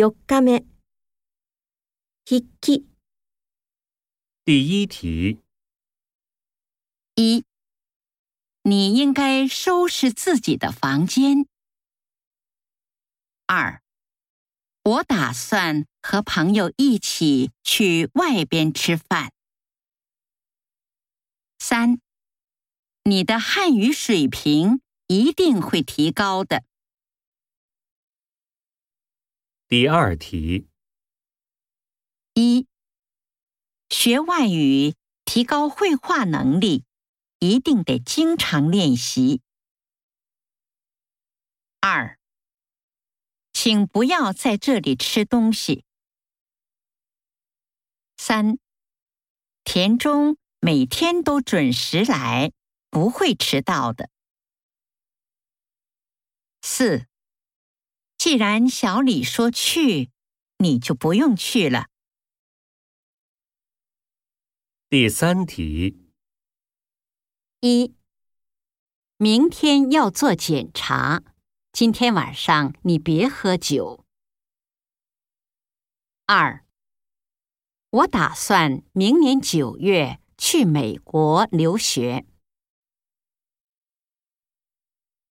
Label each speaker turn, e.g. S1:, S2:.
S1: 四日目，ひっ
S2: 第一题。
S3: 一，你应该收拾自己的房间。二，我打算和朋友一起去外边吃饭。三，你的汉语水平一定会提高的。
S2: 第二题：
S3: 一、学外语提高绘画能力，一定得经常练习。二、请不要在这里吃东西。三、田中每天都准时来，不会迟到的。四。既然小李说去，你就不用去了。
S2: 第三题：
S3: 一，明天要做检查，今天晚上你别喝酒。二，我打算明年九月去美国留学。